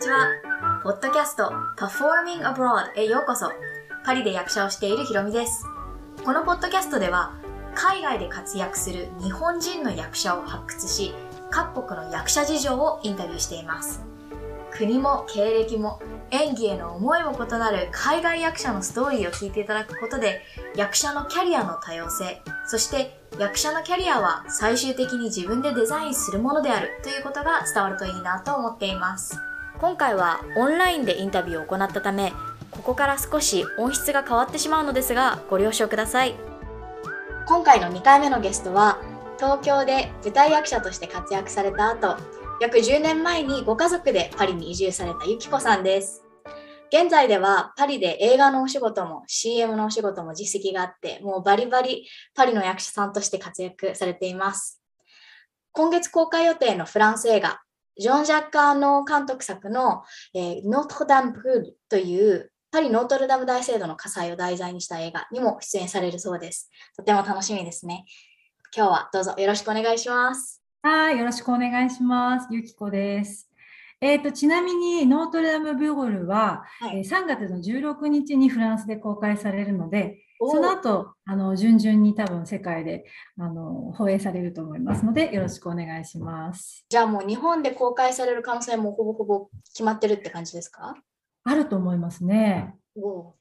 ちは。ポッドキャスト Performing Abroad へようこそ。パリで役者をしているひろみです。このポッドキャストでは、海外で活躍する日本人の役者を発掘し、各国の役者事情をインタビューしています。国も経歴も演技への思いも異なる海外役者のストーリーを聞いていただくことで、役者のキャリアの多様性、そして役者のキャリアは最終的に自分でデザインするものであるということが伝わるといいなと思っています。今回はオンラインでインタビューを行ったため、ここから少し音質が変わってしまうのですが、ご了承ください。今回の2回目のゲストは、東京で舞台役者として活躍された後、約10年前にご家族でパリに移住されたゆきこさんです。現在ではパリで映画のお仕事も CM のお仕事も実績があって、もうバリバリパリの役者さんとして活躍されています。今月公開予定のフランス映画、ジョン・ジャッカーの監督作の、えーノートルダム・ブールというパリノートルダム大聖堂の火災を題材にした映画にも出演されるそうです。とても楽しみですね。今日はどうぞよろしくお願いします。はい、よろしくお願いします。ゆきこです。えーと、ちなみに、ノートルダム・ブーゴルは、はいえー3月の16日にフランスで公開されるので、その後、あの、順々に多分世界で、あの、放映されると思いますので、よろしくお願いします。じゃあもう日本で公開される可能性もほぼほぼ決まってるって感じですか？あると思いますね。おー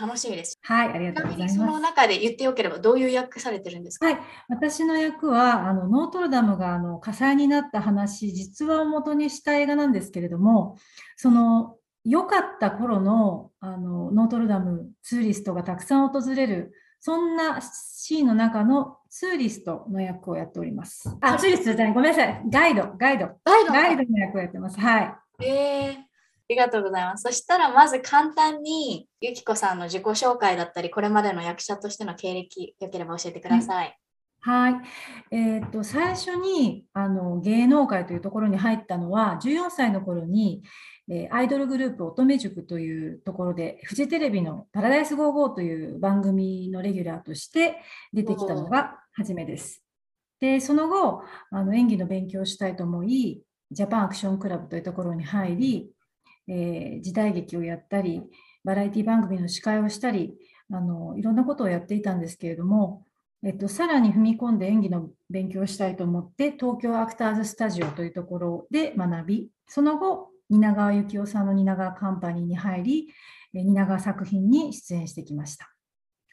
楽しみです。はい、ありがとうございます。中で言ってよければどういう役されてるんですか？はい、私の役はあのノートルダムがあの火災になった話、実話を元にした映画なんですけれども、その良かった頃のあのノートルダムツーリストがたくさん訪れる、そんなシーンの中のツーリストの役をやっております。あ、ツーリストじゃない、ごめんなさい、ガイド、ガイド、ガイドガイドの役をやってます。はい。えーありがとうございます。そしたらまず簡単にゆきこさんの自己紹介だったり、これまでの役者としての経歴、よければ教えてください。はい。えーっと、最初にあの芸能界というところに入ったのは、14歳の頃に、えーアイドルグループ乙女塾というところで、フジテレビのパラダイス55という番組のレギュラーとして出てきたのが初めです。で、その後、あの演技の勉強をしたいと思い、ジャパンアクションクラブというところに入り、えー時代劇をやったり、バラエティ番組の司会をしたり、あのいろんなことをやっていたんですけれども、えっと、さらに踏み込んで演技の勉強をしたいと思って、東京アクターズスタジオというところで学び、その後、蜷川幸雄さんの蜷川カンパニーに入り、え蜷川作品に出演してきました。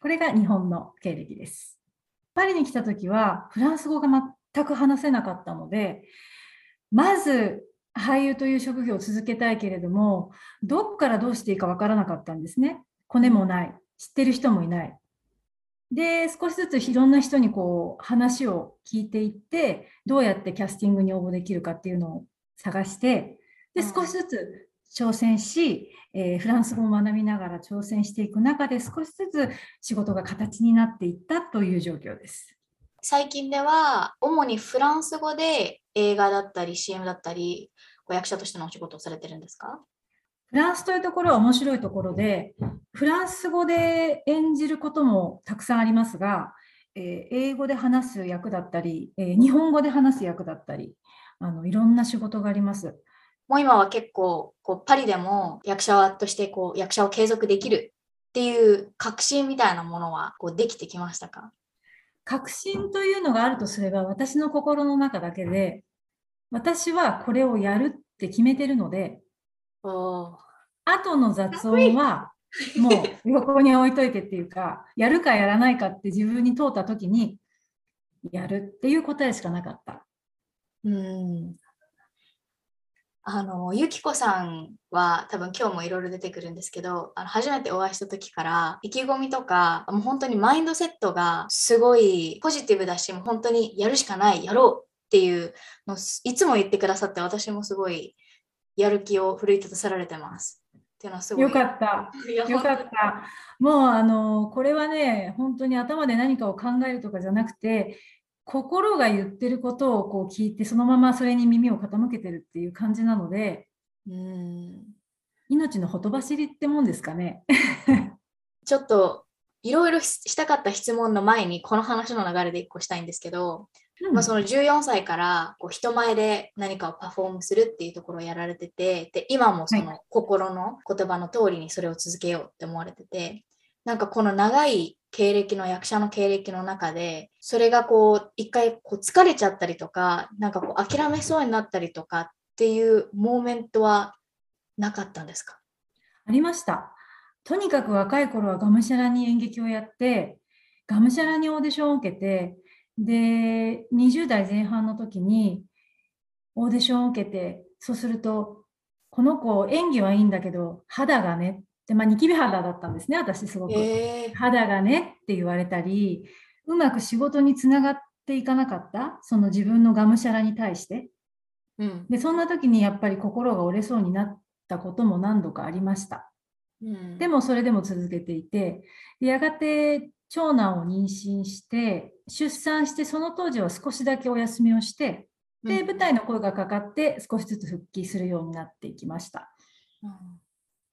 これが日本の経歴です。パリに来たときは、フランス語が全く話せなかったので、まず俳優という職業を続けたいけれども、どこからどうしていいかわからなかったんですね。コネもない、知ってる人もいない。で、少しずついろんな人にこう話を聞いていって、どうやってキャスティングに応募できるかっていうのを探して、で、うん少しずつ挑戦し、えーフランス語を学びながら挑戦していく中で、少しずつ仕事が形になっていったという状況です。最近では、主にフランス語で映画だったり CM だったり、こう役者としてのお仕事をされてるんですか？フランスというところは面白いところで、フランス語で演じることもたくさんありますが、えー英語で話す役だったり、えー日本語で話す役だったり、あのいろんな仕事があります。もう今は結構こうパリでも役者としてこう役者を継続できるっていう確信みたいなものはこうできてきましたか？確信というのがあるとすれば、私の心の中だけで、私はこれをやるって決めてるので、後の雑音はもう横に置いといてっていうか、やるかやらないかって自分に問うたときに、やるっていう答えしかなかった。うんあの、ゆきこさんは多分今日もいろいろ出てくるんですけど、あの初めてお会いした時から意気込みとか、もう本当にマインドセットがすごいポジティブだし、もう本当にやるしかない、やろうっていうのをいつも言ってくださって、私もすごいやる気を奮い立たせられてます。っていうのはすごい。よかった。よかった。もうあのこれはね、本当に頭で何かを考えるとかじゃなくて、心が言ってることをこう聞いて、そのままそれに耳を傾けてるっていう感じなので、うん。命のほとばしりってもんですかね。ちょっといろいろししたかった質問の前にこの話の流れで一個したいんですけどうん。まあ、その14歳からこう人前で何かをパフォームするっていうところをやられててで今もその心の言葉の通りにそれを続けようって思われててなんかこの長い経歴の役者の経歴の中でそれがこう一回こう疲れちゃったりとかなんかこう諦めそうになったりとかっていうモーメントはなかったんですか？ありました。とにかく若い頃はがむしゃらに演劇をやって、がむしゃらにオーディションを受けて、で、20代前半の時にオーディションを受けて、そうすると、この子演技はいいんだけど、肌がね、で、まあ、ニキビ肌だったんですね、私すごく。え肌がねって言われたり、うまく仕事につながっていかなかった、その自分のがむしゃらに対して。うんで、そんな時にやっぱり心が折れそうになったことも何度かありました。うんでもそれでも続けていて、でやがて長男を妊娠して、出産して、その当時は少しだけお休みをして、で、舞台の声がかかって少しずつ復帰するようになっていきました。うん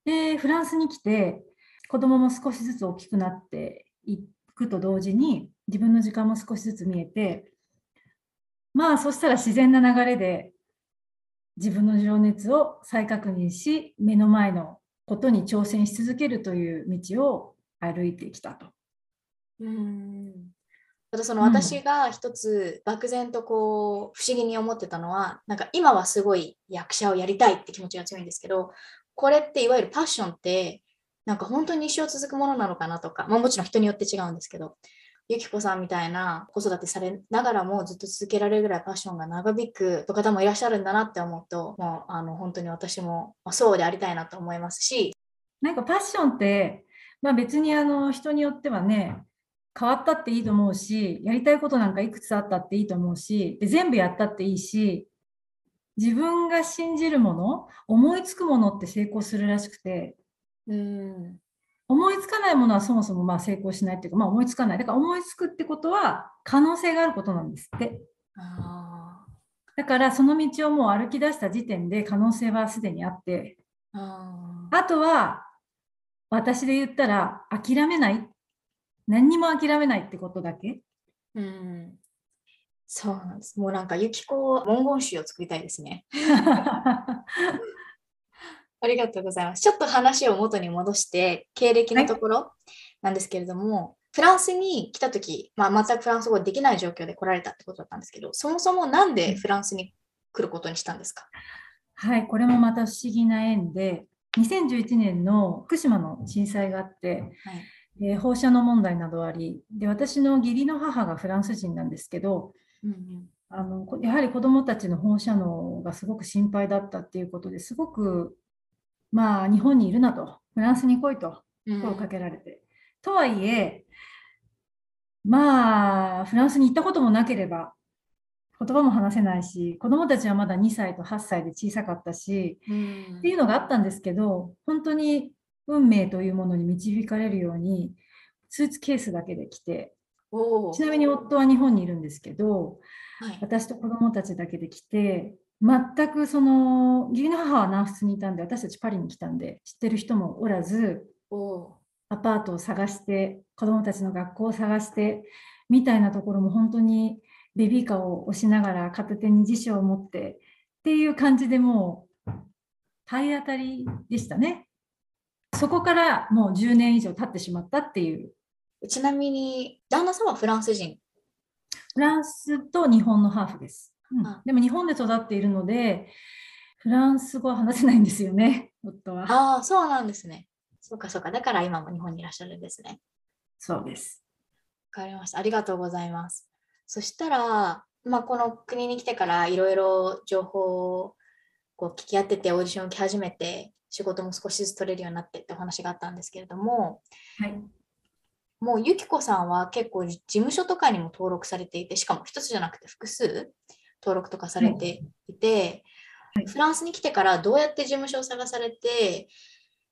で、フランスに来て、子供も少しずつ大きくなっていくと同時に、自分の時間も少しずつ見えて、まあ、そしたら自然な流れで、自分の情熱を再確認し、目の前のことに挑戦し続けるという道を歩いてきたと。うんあとその私が一つ漠然とこう不思議に思ってたのはなんか今はすごい役者をやりたいって気持ちが強いんですけどこれっていわゆるパッションってなんか本当に一生続くものなのかなとか、まあ、もちろん人によって違うんですけどゆきこさんみたいな子育てされながらもずっと続けられるぐらいパッションが長引く方もいらっしゃるんだなって思うともうあの本当に私もそうでありたいなと思いますし。なんかパッションって、まあ、別にあの人によってはね、変わったっていいと思うし、やりたいことなんかいくつあったっていいと思うし、で全部やったっていいし、自分が信じるもの、思いつくものって成功するらしくて、うん思いつかないものはそもそもまあ成功しないっていうか、まあ、思いつかない。だから思いつくってことは可能性があることなんですって。あだからその道をもう歩き出した時点で可能性はすでにあって、ーあーあとは私で言ったら諦めない。何にも諦めないってことだけ。うんそうなんです。もうなんか、ゆきこ文言集を作りたいですね。ありがとうございます。ちょっと話を元に戻して、経歴のところなんですけれども、フランスに来たとき、まあ、全くフランス語できない状況で来られたってことだったんですけど、そもそもなんでフランスに来ることにしたんですか？はい、これもまた不思議な縁で、2011年の福島の震災があって、はいえー放射能問題などありで、私の義理の母がフランス人なんですけど、うんあのこやはり子どもたちの放射能がすごく心配だったっていうことですごく、まあ、日本にいるなと、フランスに来いとうん。声をかけられて。とはいえ、まあ、フランスに行ったこともなければ、言葉も話せないし、子どもたちはまだ2歳と8歳で小さかったし、うん。っていうのがあったんですけど、本当に運命というものに導かれるように、スーツケースだけで来て、ちなみに夫は日本にいるんですけど、はい。私と子供たちだけで来て、全くその、義理の母は南仏にいたんで、私たちパリに来たんで、知ってる人もおらず、アパートを探して、子供たちの学校を探して、みたいなところも本当にベビーカーを押しながら片手に辞書を持ってっていう感じでもう体当たりでしたね。そこからもう10年以上経ってしまったっていう、ちなみに、旦那さんはフランス人？フランスと日本のハーフです。うんあでも日本で育っているので、フランス語は話せないんですよね、夫は。ああ、そうなんですね。そうかそうか。だから今も日本にいらっしゃるんですね。そうです。わかりました。ありがとうございます。そしたら、まあ、この国に来てからいろいろ情報をこう聞き合ってて、オーディションを受け始めて、仕事も少しずつ取れるようになってってお話があったんですけれども、はい。もうゆきこさんは結構事務所とかにも登録されていて、しかも一つじゃなくて複数登録とかされていて、フランスに来てからどうやって事務所を探されて、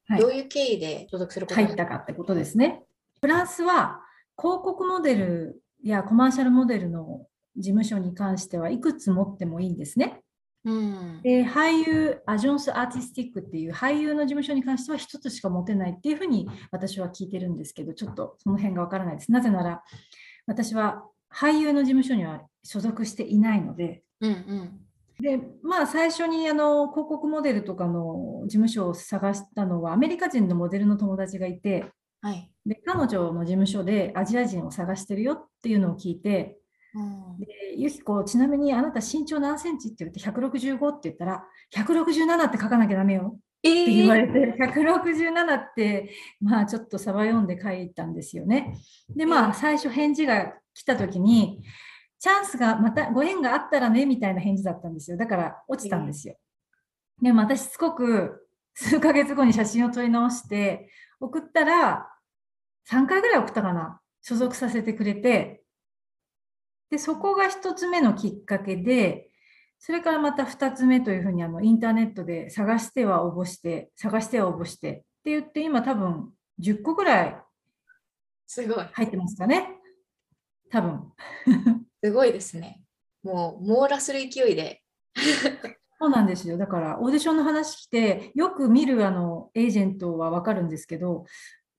はいどういう経緯で所属することに入ったかってことですね。フランスは広告モデルやコマーシャルモデルの事務所に関してはいくつ持ってもいいんですね。うん。で俳優、アジョンス・アーティスティックっていう俳優の事務所に関しては一つしか持てないっていうふうに私は聞いてるんですけど、ちょっとその辺がわからないです。なぜなら私は俳優の事務所には所属していないので、うんうん。で、まあ最初にあの広告モデルとかの事務所を探したのはアメリカ人のモデルの友達がいて、はい。で、彼女の事務所でアジア人を探してるよっていうのを聞いて、うんで、ゆきこ、ちなみにあなた身長何センチって言って165って言ったら、167って書かなきゃダメよえって言われて、167って、まあちょっとサバ読んで書いたんですよね。で、まあ最初返事が来た時に、チャンスがまたご縁があったらねみたいな返事だったんですよ。だから落ちたんですよ。でも私しつこく数ヶ月後に写真を撮り直して送ったら3回ぐらい送ったかな。所属させてくれて、で、そこが一つ目のきっかけで、それからまた二つ目というふうにあのインターネットで探しては応募して、探しては応募してって言って今多分10個ぐらいすごい。入ってますかね。多分。すごいですね。もう網羅する勢いで。そうなんですよ。だからオーディションの話来て、よく見るあのエージェントはわかるんですけど、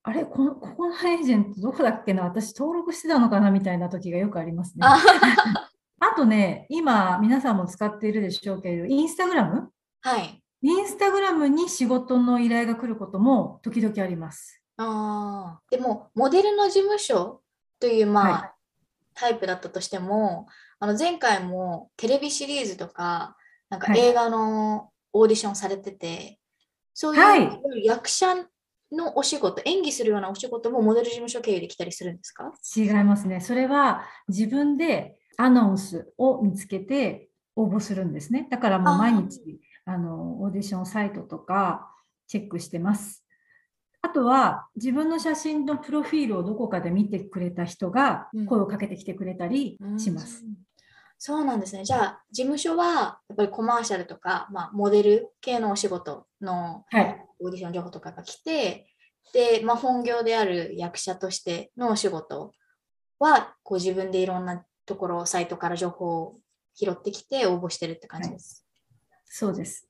あれこの、ここのエージェントどこだっけな？私登録してたのかな？みたいな時がよくありますね。あ あとね、今皆さんも使っているでしょうけれど、インスタグラム？はい。インスタグラムに仕事の依頼が来ることも時々あります。あー。でも、モデルの事務所という、まあ、はい。タイプだったとしても、あの前回もテレビシリーズとか、なんかはい。映画のオーディションされてて、そういう、はい。役者のお仕事、演技するようなお仕事もモデル事務所経由で来たりするんですか？違いますね。それは自分でアナウンスを見つけて応募するんですね。だからもう毎日あのオーディションサイトとかチェックしてます。あとは自分の写真のプロフィールをどこかで見てくれた人がうん声をかけてきてくれたりします。うんそうなんですね。じゃあ、事務所はやっぱりコマーシャルとか、まあ、モデル系のお仕事のはい。オーディション情報とかが来て、で、まあ、本業である役者としてのお仕事は、こう自分でいろんなところ、サイトから情報を拾ってきて応募してるって感じです。そうです。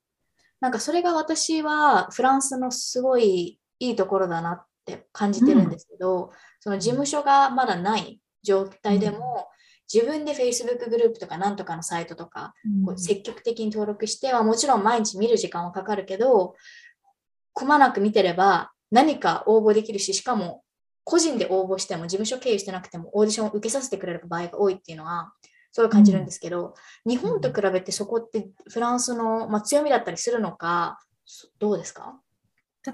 なんかそれが私はフランスのすごいいいところだなって感じてるんですけど、その事務所がまだない状態でも、自分で Facebook グループとかなんとかのサイトとかこう積極的に登録してはもちろん毎日見る時間はかかるけどくまなく見てれば何か応募できるししかも個人で応募しても事務所経由してなくてもオーディションを受けさせてくれる場合が多いっていうのはすごい感じるんですけど、日本と比べてそこってフランスの、まあ、強みだったりするのかそどうですか？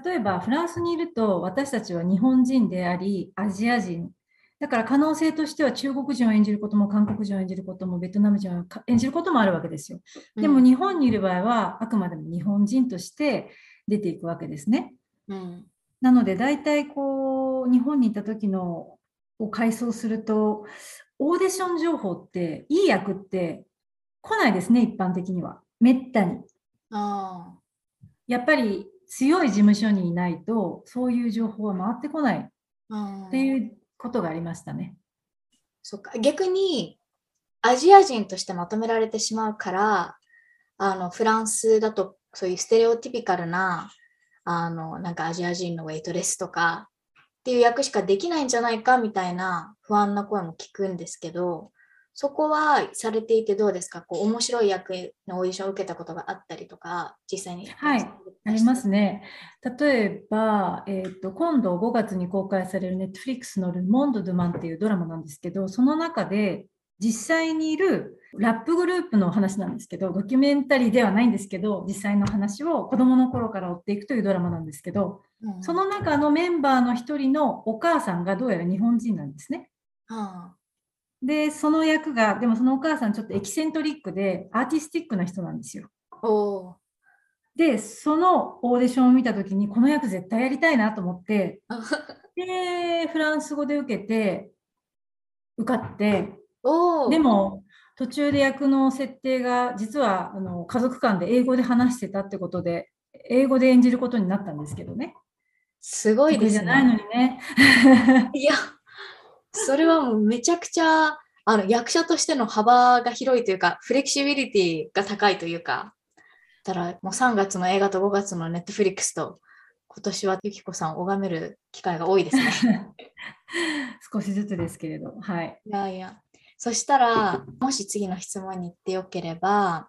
例えばフランスにいると私たちは日本人でありアジア人だから可能性としては中国人を演じることも韓国人を演じることもベトナム人をか演じることもあるわけですよ。でもうん日本にいる場合はあくまでも日本人として出ていくわけですね。うんなので大体こう日本にいた時のを回想するとオーディション情報っていい役って来ないですね一般的にはめったに。あやっぱり強い事務所にいないとそういう情報は回ってこないっていうことがありましたね。そっか逆にアジア人としてまとめられてしまうからあのフランスだとそういうステレオティピカルなあのなんかアジア人のウェイトレスとかっていう役しかできないんじゃないかみたいな不安な声も聞くんですけどそこはされていてどうですか？こう面白い役のオーディションを受けたことがあったりとか実際にはいありますね。例えば、えーと今度5月に公開される Netflix のル・モンド・ドゥ・マンっていうドラマなんですけど、その中で実際にいるラップグループの話なんですけど、ドキュメンタリーではないんですけど、実際の話を子供の頃から追っていくというドラマなんですけど、うんその中のメンバーの一人のお母さんがどうやら日本人なんですね。あで、その役が、でもそのお母さんちょっとエキセントリックでアーティスティックな人なんですよ。で、そのオーディションを見たときに、この役絶対やりたいなと思って、で、フランス語で受けて、受かって、でも、途中で役の設定が、実はあの家族間で英語で話してたってことで、英語で演じることになったんですけどね。すごいです得意じゃないのね。にね。いや、それはもうめちゃくちゃあの役者としての幅が広いというか、フレキシビリティが高いというか、だからもう3月の映画と5月のネットフリックスと、今年はゆきこさんを拝める機会が多いですね。少しずつですけれど、はい。いやいや。そしたら、もし次の質問に行ってよければ、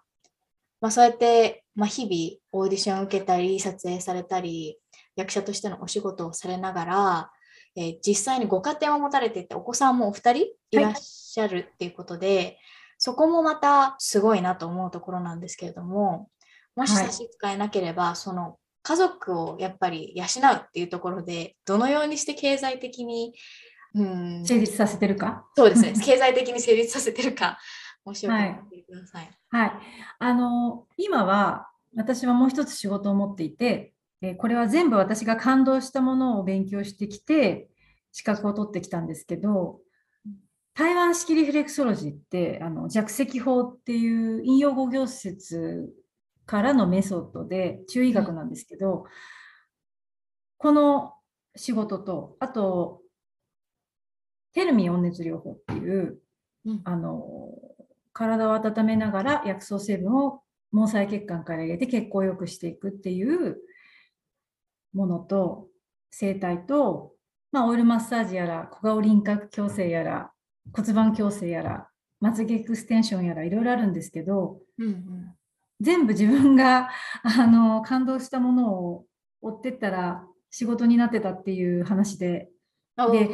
まあ、そうやって、まあ、日々オーディションを受けたり、撮影されたり、役者としてのお仕事をされながら、えー、実際にご家庭を持たれていて、お子さんもお二人いらっしゃるっていうことで、はい、そこもまたすごいなと思うところなんですけれども、もし差し支えなければ、はい、その家族をやっぱり養うっていうところで、どのようにして経済的にうん成立させてるか？そうですね。経済的に成立させてるか、もしよかったらください。はい。はい、あの、今は私はもう一つ仕事を持っていて、えこれは全部私が感動したものを勉強してきて、資格を取ってきたんですけど、台湾式リフレクソロジーってあの弱石法っていう引用語行説からのメソッドで中医学なんですけど、うん、この仕事とあとテルミ温熱療法っていう、うん、あの体を温めながら薬草成分を毛細血管から入れて血行を良くしていくっていうものと生態と、まあ、オイルマッサージやら小顔輪郭矯正やら骨盤矯正やらまつげエクステンションやらいろいろあるんですけど、うんうん、全部自分が あの感動したものを追ってったら仕事になってたっていう話で。で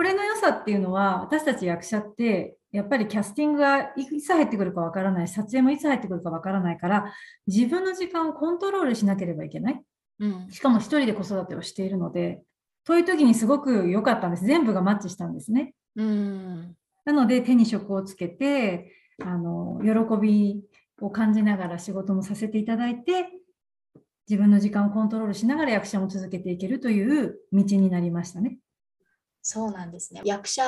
これの良さっていうのは、私たち役者って、やっぱりキャスティングがいつ入ってくるかわからない、撮影もいつ入ってくるかわからないから、自分の時間をコントロールしなければいけない。うん、しかも一人で子育てをしているので、そういう時にすごく良かったんです。全部がマッチしたんですね。うん、なので、手に職をつけて、あの喜びを感じながら仕事もさせていただいて、自分の時間をコントロールしながら役者も続けていけるという道になりましたね。そうなんですね。役者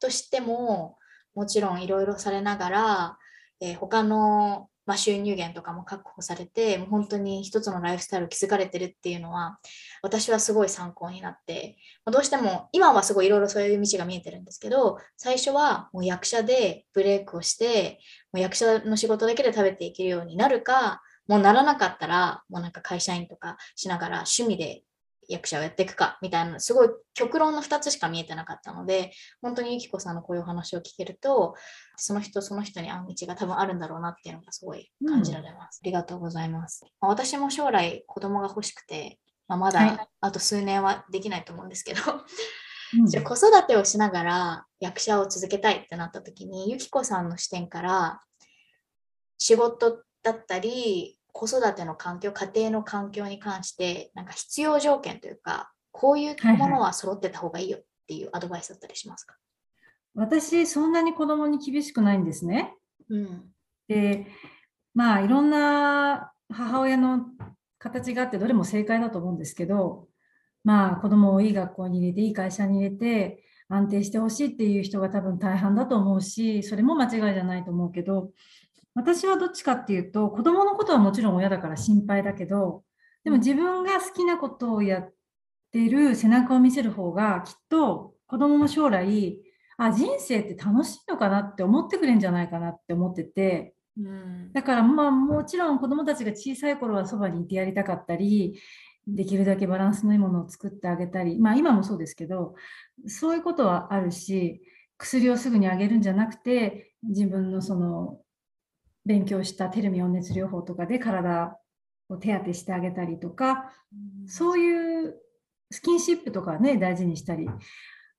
としてももちろんいろいろされながら、えー、他の、まあ、収入源とかも確保されて、もう本当に一つのライフスタイルを築かれてるっていうのは、私はすごい参考になって、まあ、どうしても今はすごいいろいろそういう道が見えてるんですけど、最初はもう役者でブレイクをして、もう役者の仕事だけで食べていけるようになるか、もうならなかったら、もうなんか会社員とかしながら趣味で役者をやっていくかみたいな、すごい極論の2つしか見えてなかったので、本当にゆきこさんのこういう話を聞けると、その人その人に合う道が多分あるんだろうなっていうのがすごい感じられます。うん、ありがとうございます。まあ、私も将来子供が欲しくて、まあ、まだあと数年はできないと思うんですけど、はい、じゃあ子育てをしながら役者を続けたいってなった時に、ゆきこさんの視点から仕事だったり、子育ての環境、家庭の環境に関して、なんか必要条件というか、こういうものは揃ってた方がいいよっていうアドバイスだったりしますか、はいはい、私、そんなに子供に厳しくないんですね。うん、で、まあ、いろんな母親の形があって、どれも正解だと思うんですけど、まあ、子供をいい学校に入れて、いい会社に入れて、安定してほしいっていう人が多分大半だと思うし、それも間違いじゃないと思うけど、私はどっちかっていうと、子供のことはもちろん親だから心配だけど、でも自分が好きなことをやってる背中を見せる方が、きっと子供も将来、あ、人生って楽しいのかなって思ってくれるんじゃないかなって思ってて、うん、だからまあもちろん子供たちが小さい頃はそばにいてやりたかったり、できるだけバランスのいいものを作ってあげたり、まあ今もそうですけど、そういうことはあるし、薬をすぐにあげるんじゃなくて、自分のその勉強したテルミ温熱療法とかで体を手当てしてあげたりとか、そういうスキンシップとかね、大事にしたり、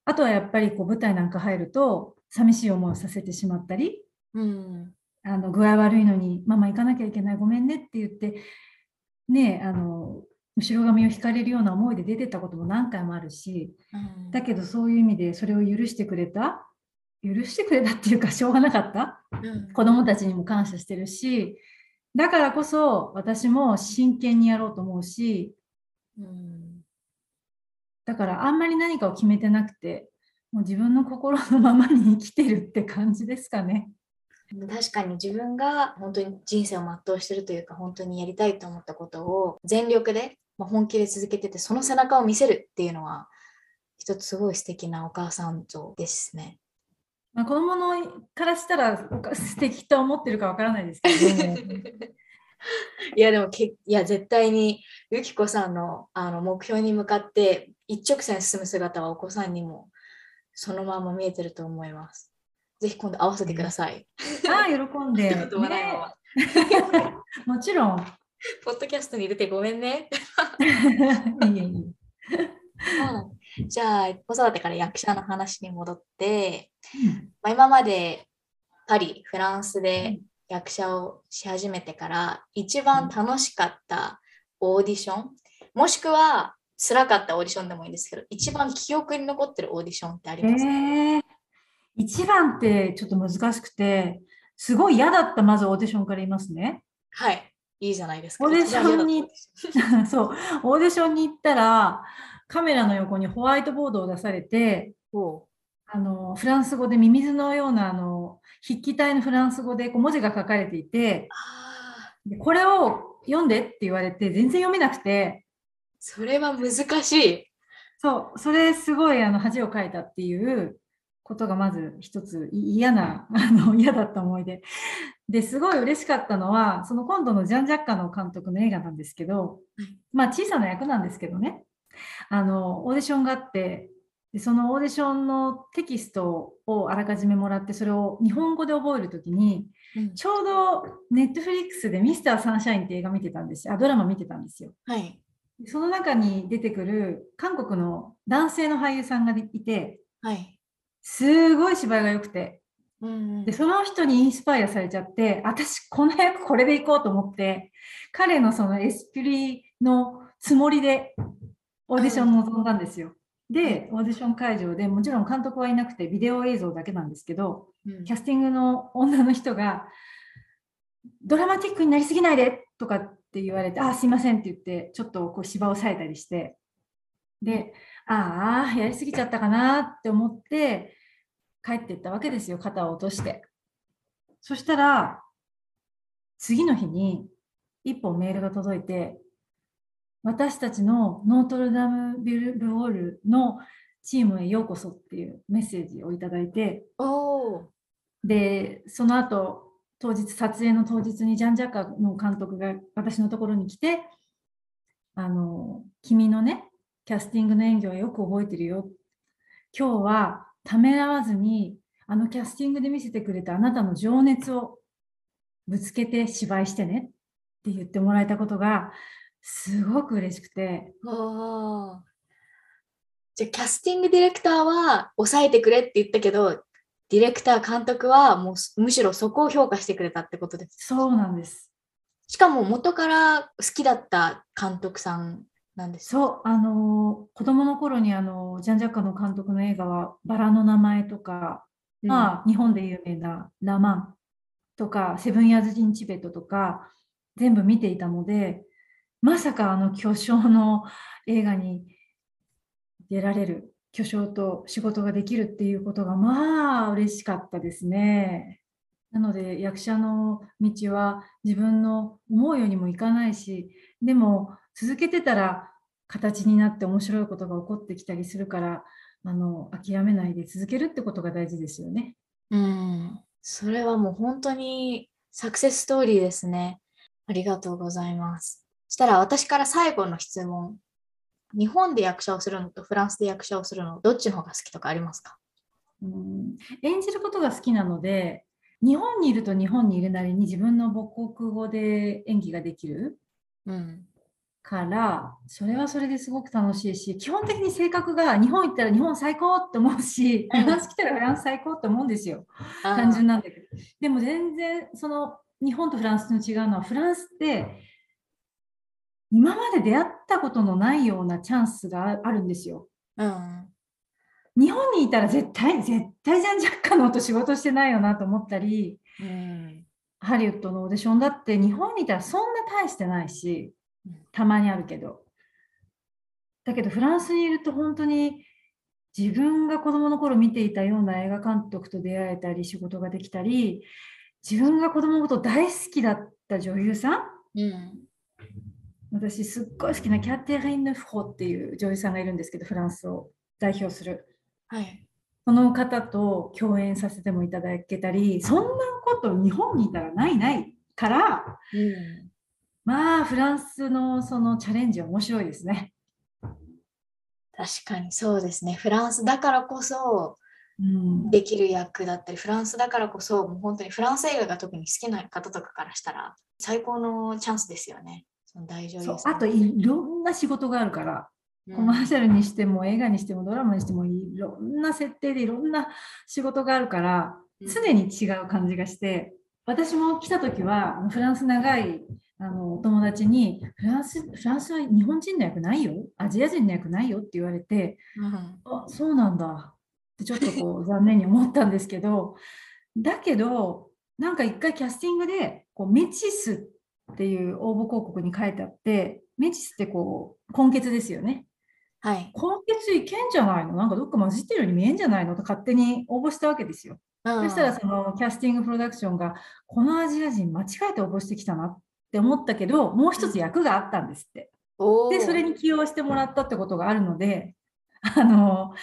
あとはやっぱりこう舞台なんか入ると、寂しい思いをさせてしまったり、うん、あの具合悪いのに、ママ行かなきゃいけない、ごめんねって言って、ね、あの後ろ髪を引かれるような思いで出てったことも何回もあるし、うん、だけどそういう意味でそれを許してくれた許してくれたっていうかしょうがなかった、うん、子供たちにも感謝してるしだからこそ私も真剣にやろうと思うし、うん、だからあんまり何かを決めてなくてもう自分の心のままに生きてるって感じですかね。確かに自分が本当に人生を全うしてるというか本当にやりたいと思ったことを全力で、まあ、本気で続けててその背中を見せるっていうのは一つすごい素敵なお母さん像ですね。まあ、子供のからしたら素敵と思ってるかわからないですけど、いやでもけいや絶対にゆきこさんのあの目標に向かって一直線進む姿はお子さんにもそのまま見えてると思います。ぜひ今度合わせてください。ああ、喜んで。ね もちろん。ポッドキャストに出てごめんね。いえいうんじゃあ、子育てから役者の話に戻って、え。まあ、今までパリ、フランスで役者をし始めてから、一番楽しかったオーディション、もしくは辛かったオーディションでもいいんですけど、一番記憶に残ってるオーディションってありますか、えー、一番ってちょっと難しくて、すごい嫌だった、まずオーディションから言いますね。はい、いいじゃないですか。オーディションに そう、オーディションに行ったら、カメラの横にホワイトボードを出されて、おあのフランス語でミミズのようなあの筆記体のフランス語でこう文字が書かれていてで、これを読んでって言われて、全然読めなくて、それは難しい。そう、それすごいあの恥をかいたっていうことがまず一つい嫌な、あの嫌だった思い出。で、すごい嬉しかったのは、その今度のジャン・ジャッカの監督の映画なんですけどはい、まあ小さな役なんですけどね、あの、オーディションがあって、でそのオーディションのテキストをあらかじめもらって、それを日本語で覚えるときに、ちょうどネットフリックスでミスターサンシャインって映画見てたんですよ。あ、ドラマ見てたんですよ。はい。その中に出てくる韓国の男性の俳優さんがいて、はい。すごい芝居が良くて、うんうんで、その人にインスパイアされちゃって、私この役これでいこうと思って、彼のそのエスプリのつもりでオーディションに臨んだんですよ。で、オーディション会場でもちろん監督はいなくてビデオ映像だけなんですけど、うんキャスティングの女の人が、ドラマティックになりすぎないでとかって言われて、あ、すいませんって言って、ちょっとこう芝を抑えたりして、で、ああ、やりすぎちゃったかなって思って、帰っていったわけですよ、肩を落として。そしたら、次の日に一本メールが届いて、私たちのノートルダム・ビル・ブオールのチームへようこそっていうメッセージをいただいて、で、その後、当日、撮影の当日にジャン・ジャッカの監督が私のところに来て、あの、君のね、キャスティングの演技はよく覚えてるよ。今日はためらわずに、あのキャスティングで見せてくれたあなたの情熱をぶつけて芝居してねって言ってもらえたことが、すごく嬉しくて、じゃあキャスティングディレクターは抑えてくれって言ったけど、ディレクター監督はもうすむしろそこを評価してくれたってことです。そうなんです。しかも元から好きだった監督さんなんです。そう、あの子供の頃にあのジャン・ジャッカの監督の映画は「バラの名前」とか、うんまあ、日本で有名な「ラ・マン」とか「セブン・ヤーズ・イン・チベット」とか全部見ていたのでまさかあの巨匠の映画に出られる巨匠と仕事ができるっていうことがまあ嬉しかったですね。なので役者の道は自分の思うようにもいかないしでも続けてたら形になって面白いことが起こってきたりするからあの諦めないで続けるってことが大事ですよね。うん。それはもう本当にサクセスストーリーですね。ありがとうございます。そしたら私から最後の質問。日本で役者をするのとフランスで役者をするの、どっちの方が好きとかありますか？うん演じることが好きなので日本にいると日本にいるなりに自分の母国語で演技ができるうん。からそれはそれですごく楽しいし基本的に性格が日本行ったら日本最高って思うしうんフランス来たらフランス最高って思うんですよ。単単純なんだけど。でも全然その日本とフランスの違うのはフランスって今まで出会ったことのないようなチャンスがああるんですよ。うん。日本にいたら絶対絶対じゃんジャッカの音仕事してないよなと思ったりうん。ハリウッドのオーディションだって日本にいたらそんな大してないしうんたまにあるけどだけどフランスにいると本当に自分が子供の頃見ていたような映画監督と出会えたり仕事ができたり自分が子供のこと大好きだった女優さんうん。私すっごい好きなキャテリーヌ・フホっていう女優さんがいるんですけどフランスを代表するはい。その方と共演させてもいただけたりそんなこと日本にいたらないないからうん。まあフランスのそのチャレンジは面白いですね。確かにそうですね。フランスだからこそ、できる役だったり、フランスだからこそ、もう本当にフランス映画が特に好きな方とかからしたら、最高のチャンスですよね。その大女優あといろんな仕事があるから、コマーシャルにしても映画にしてもドラマにしてもいろんな設定でいろんな仕事があるから常に違う感じがして、私も来た時はフランス長いあのお友達にフランスフランスは日本人の役ないよアジア人の役ないよって言われて、うん、あそうなんだ。ってちょっとこう 残念に思ったんですけどだけどなんか一回キャスティングでこうメチスっていう応募広告に書いてあってメチスってこう根血ですよね。はい、根血いけんじゃないの？なんかどっか混じってるように見えんじゃないの？と勝手に応募したわけですよ。うん、そしたらそのキャスティングプロダクションがこのアジア人間違えて応募してきたなって思ったけどもう一つ役があったんですって。でそれに起用してもらったってことがあるのであの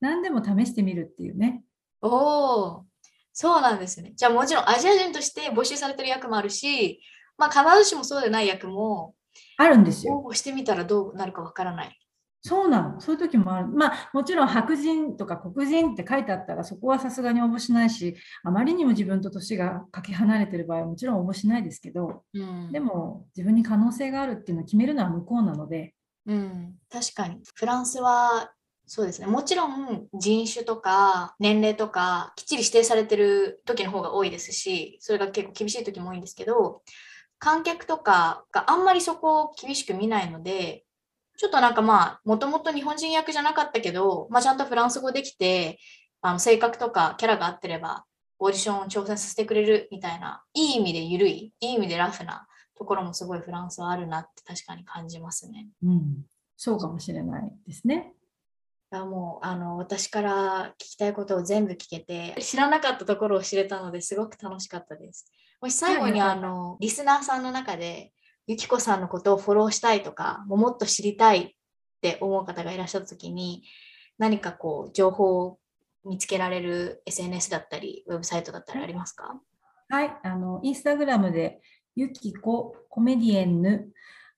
何でも試してみるっていうね。おお、そうなんですね。じゃあもちろんアジア人として募集されてる役もあるし、まあ必ずしもそうでない役もあるんですよ。応募してみたらどうなるかわからない。そうなの。そういう時もある。まあ、もちろん白人とか黒人って書いてあったら、そこはさすがに応募しないし、あまりにも自分と年がかけ離れてる場合はもちろん応募しないですけど、うん、でも自分に可能性があるっていうのを決めるのは向こうなので。うん、確かに。フランスはそうですね。もちろん人種とか年齢とかきっちり指定されてる時の方が多いですし、それが結構厳しい時も多いんですけど、観客とかがあんまりそこを厳しく見ないので、ちょっとなんかまあ、もともと日本人役じゃなかったけど、まあちゃんとフランス語できて、あの性格とかキャラが合ってれば、オーディションを挑戦させてくれるみたいな、いい意味で緩い、いい意味でラフなところもすごいフランスはあるなって確かに感じますね。うん、そうかもしれないですね。やもうあの私から聞きたいことを全部聞けて。知らなかったところを知れたのですごく楽しかったです。もし最後にあのリスナーさんの中でゆきこさんのことをフォローしたいとかももっと知りたいって思う方がいらっしゃった時に何かこう情報を見つけられる SNS だったりウェブサイトだったりありますか？はい。あのインスタグラムでゆきこコメディエンヌ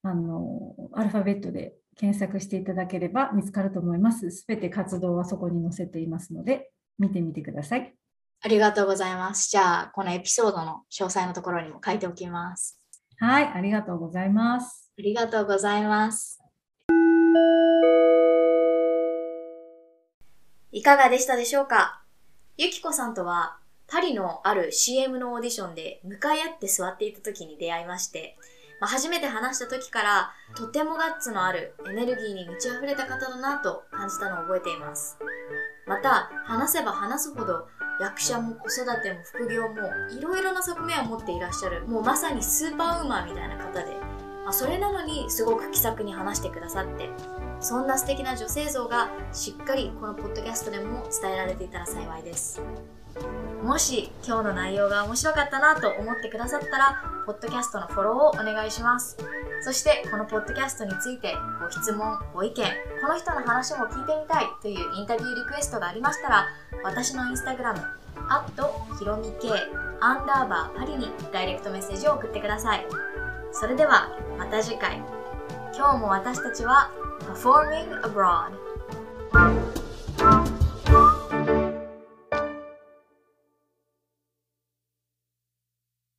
あのアルファベットで検索していただければ見つかると思います。すべて活動はそこに載せていますので、見てみてください。ありがとうございます。じゃあ、このエピソードの詳細のところにも書いておきます。はい、ありがとうございます。ありがとうございます。いかがでしたでしょうか？ゆきこさんとはパリのある CM のオーディションで向かい合って座っていた時に出会いまして、まあ、初めて話した時からとてもガッツのあるエネルギーに満ち溢れた方だなと感じたのを覚えています。また、話せば話すほど役者も子育ても副業もいろいろな側面を持っていらっしゃるもうまさにスーパーウーマンみたいな方で、まあ、それなのにすごく気さくに話してくださってそんな素敵な女性像がしっかりこのポッドキャストでも伝えられていたら幸いですもし今日の内容が面白かったなと思ってくださったらポッドキャストのフォローをお願いします。そしてこのポッドキャストについてご質問ご意見この人の話も聞いてみたいというインタビューリクエストがありましたら私のインスタグラムアットひろみ K アンダーバーパリにダイレクトメッセージを送ってください。それではまた次回。今日も私たちは Performing Abroad